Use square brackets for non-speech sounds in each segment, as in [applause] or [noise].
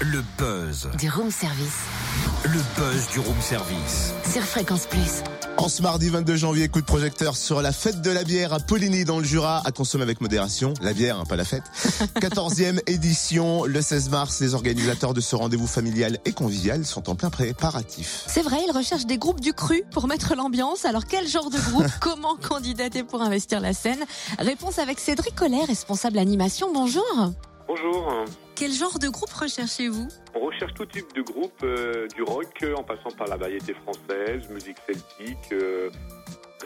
Le buzz. Du room service. Le buzz du room service. Sur Fréquence Plus. En ce mardi 22 janvier, coup de projecteur sur la fête de la bière à Poligny dans le Jura, à consommer avec modération. La bière, hein, pas la fête. [laughs] 14e édition, le 16 mars, les organisateurs de ce rendez-vous familial et convivial sont en plein préparatif. C'est vrai, ils recherchent des groupes du cru pour mettre l'ambiance. Alors quel genre de groupe [laughs] Comment candidater pour investir la scène? Réponse avec Cédric Collet, responsable animation. Bonjour. Bonjour. Quel genre de groupe recherchez-vous On recherche tout type de groupe, euh, du rock euh, en passant par la variété française, musique celtique, euh,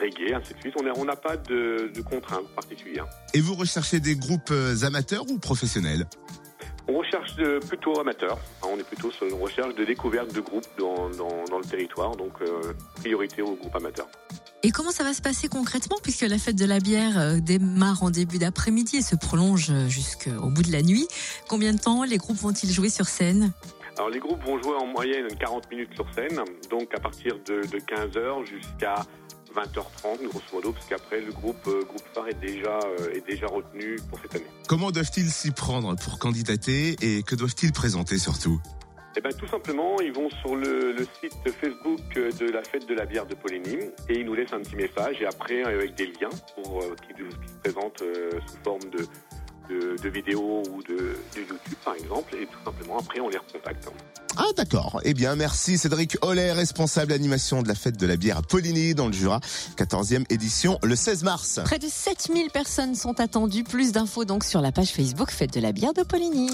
reggae, ainsi de suite. On n'a pas de, de contraintes particulières. Et vous recherchez des groupes amateurs ou professionnels On recherche de- plutôt amateurs. Hein, on est plutôt sur une recherche de découverte de groupes dans, dans, dans le territoire, donc euh, priorité aux groupes amateurs. Et comment ça va se passer concrètement puisque la fête de la bière euh, démarre en début d'après-midi et se prolonge euh, jusqu'au bout de la nuit. Combien de temps les groupes vont-ils jouer sur scène? Alors les groupes vont jouer en moyenne 40 minutes sur scène, donc à partir de, de 15h jusqu'à 20h30 grosso modo, parce qu'après le groupe, euh, groupe phare est déjà, euh, est déjà retenu pour cette année. Comment doivent-ils s'y prendre pour candidater et que doivent-ils présenter surtout? Eh ben, tout simplement, ils vont sur le, le site Facebook de la fête de la bière de Poligny et ils nous laissent un petit message et après avec des liens pour euh, qui, se présentent euh, sous forme de, de, de vidéos ou de, de YouTube par exemple et tout simplement après on les recontacte. Ah d'accord. Eh bien merci Cédric Ollet, responsable animation de la fête de la bière à Poligny dans le Jura. 14e édition le 16 mars. Près de 7000 personnes sont attendues. Plus d'infos donc sur la page Facebook Fête de la bière de Poligny.